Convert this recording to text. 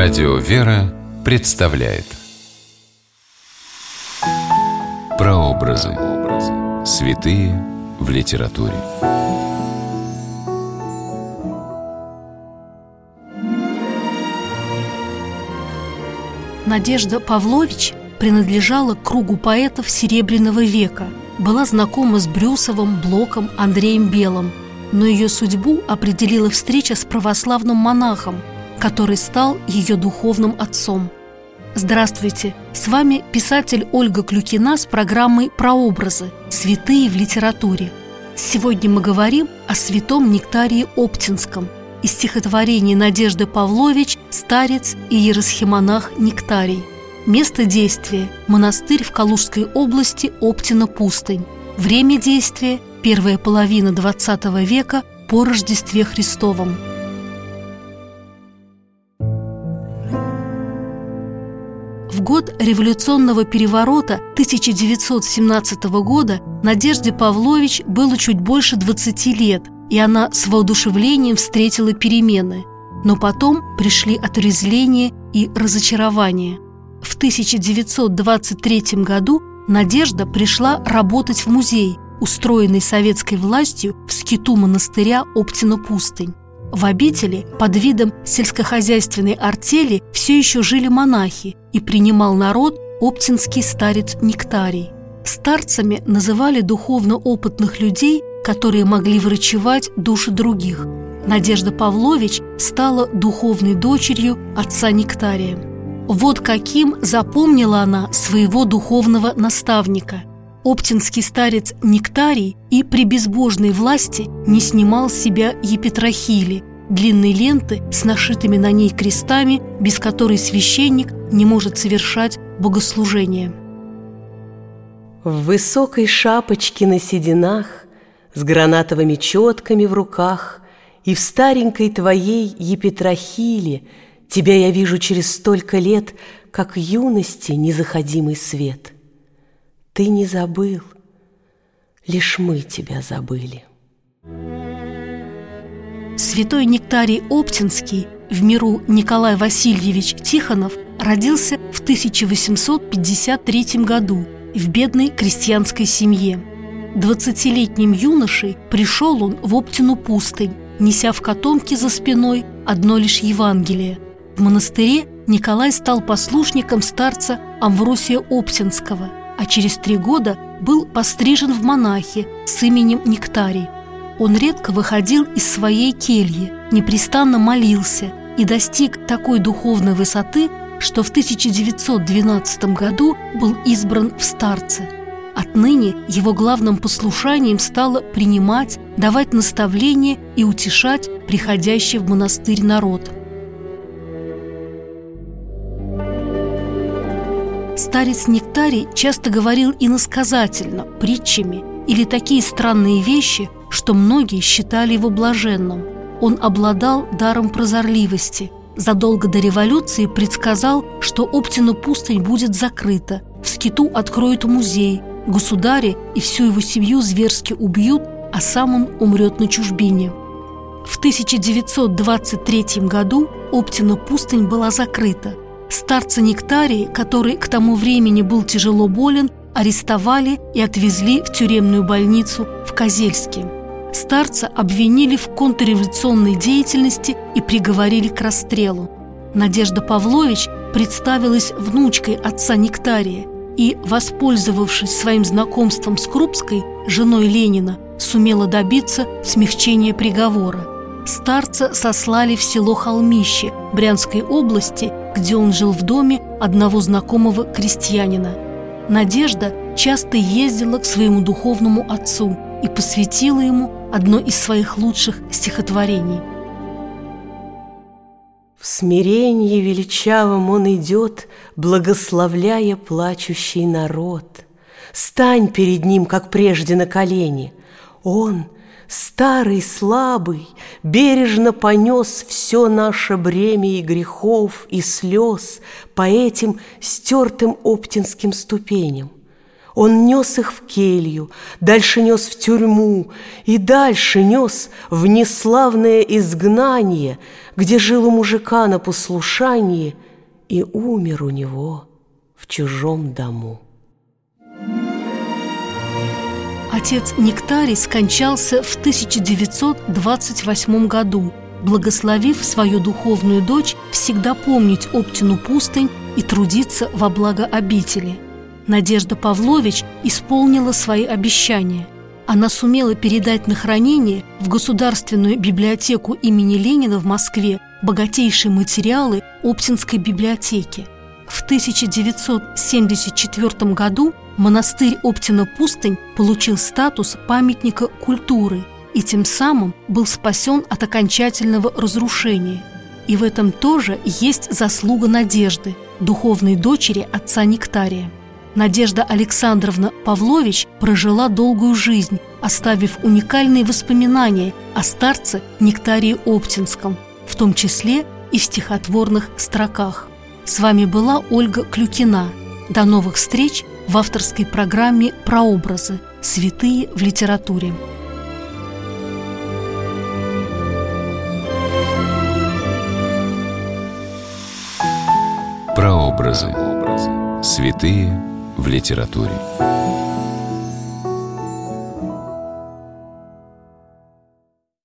Радио «Вера» представляет Прообразы. Святые в литературе. Надежда Павлович принадлежала к кругу поэтов Серебряного века, была знакома с Брюсовым, Блоком, Андреем Белым, но ее судьбу определила встреча с православным монахом, который стал ее духовным отцом. Здравствуйте! С вами писатель Ольга Клюкина с программой «Прообразы. Святые в литературе». Сегодня мы говорим о святом Нектарии Оптинском из стихотворения Надежды Павлович «Старец и еросхимонах Нектарий». Место действия – монастырь в Калужской области Оптина-Пустынь. Время действия – первая половина XX века по Рождестве Христовом – год революционного переворота 1917 года Надежде Павлович было чуть больше 20 лет, и она с воодушевлением встретила перемены. Но потом пришли отрезвление и разочарование. В 1923 году Надежда пришла работать в музей, устроенный советской властью в скиту монастыря Оптина-Пустынь. В обители под видом сельскохозяйственной артели все еще жили монахи и принимал народ оптинский старец Нектарий. Старцами называли духовно опытных людей, которые могли врачевать души других. Надежда Павлович стала духовной дочерью отца Нектария. Вот каким запомнила она своего духовного наставника. Оптинский старец Нектарий и при безбожной власти не снимал с себя епитрахили, длинной ленты с нашитыми на ней крестами, без которой священник не может совершать богослужение. В высокой шапочке на сединах, с гранатовыми четками в руках и в старенькой твоей епитрахиле тебя я вижу через столько лет, как юности незаходимый свет. Ты не забыл, лишь мы тебя забыли. Святой Нектарий Оптинский, в миру Николай Васильевич Тихонов, родился в 1853 году в бедной крестьянской семье. Двадцатилетним юношей пришел он в Оптину пустынь, неся в котомке за спиной одно лишь Евангелие. В монастыре Николай стал послушником старца Амвросия Оптинского, а через три года был пострижен в монахи с именем Нектарий – он редко выходил из своей кельи, непрестанно молился и достиг такой духовной высоты, что в 1912 году был избран в старце. Отныне его главным послушанием стало принимать, давать наставления и утешать приходящий в монастырь народ. Старец Нектарий часто говорил иносказательно, притчами или такие странные вещи – что многие считали его блаженным. Он обладал даром прозорливости. Задолго до революции предсказал, что Оптина пустынь будет закрыта, в скиту откроют музей, государя и всю его семью зверски убьют, а сам он умрет на чужбине. В 1923 году Оптина пустынь была закрыта. Старца Нектарии, который к тому времени был тяжело болен, арестовали и отвезли в тюремную больницу в Козельске. Старца обвинили в контрреволюционной деятельности и приговорили к расстрелу. Надежда Павлович представилась внучкой отца Нектария и, воспользовавшись своим знакомством с Крупской, женой Ленина, сумела добиться смягчения приговора. Старца сослали в село Холмище Брянской области, где он жил в доме одного знакомого крестьянина. Надежда часто ездила к своему духовному отцу и посвятила ему одно из своих лучших стихотворений. В смирении величавом он идет, Благословляя плачущий народ. Стань перед ним, как прежде, на колени. Он, старый, слабый, бережно понес Все наше бремя и грехов, и слез По этим стертым оптинским ступеням. Он нес их в келью, дальше нес в тюрьму И дальше нес в неславное изгнание, Где жил у мужика на послушании И умер у него в чужом дому. Отец Нектарий скончался в 1928 году, благословив свою духовную дочь всегда помнить Оптину пустынь и трудиться во благо обители. Надежда Павлович исполнила свои обещания. Она сумела передать на хранение в Государственную библиотеку имени Ленина в Москве богатейшие материалы Оптинской библиотеки. В 1974 году монастырь Оптина-Пустынь получил статус памятника культуры и тем самым был спасен от окончательного разрушения. И в этом тоже есть заслуга Надежды – духовной дочери отца Нектария. Надежда Александровна Павлович прожила долгую жизнь, оставив уникальные воспоминания о старце Нектарии Оптинском, в том числе и в стихотворных строках. С вами была Ольга Клюкина. До новых встреч в авторской программе «Прообразы. Святые в литературе». Прообразы. Святые в литературе.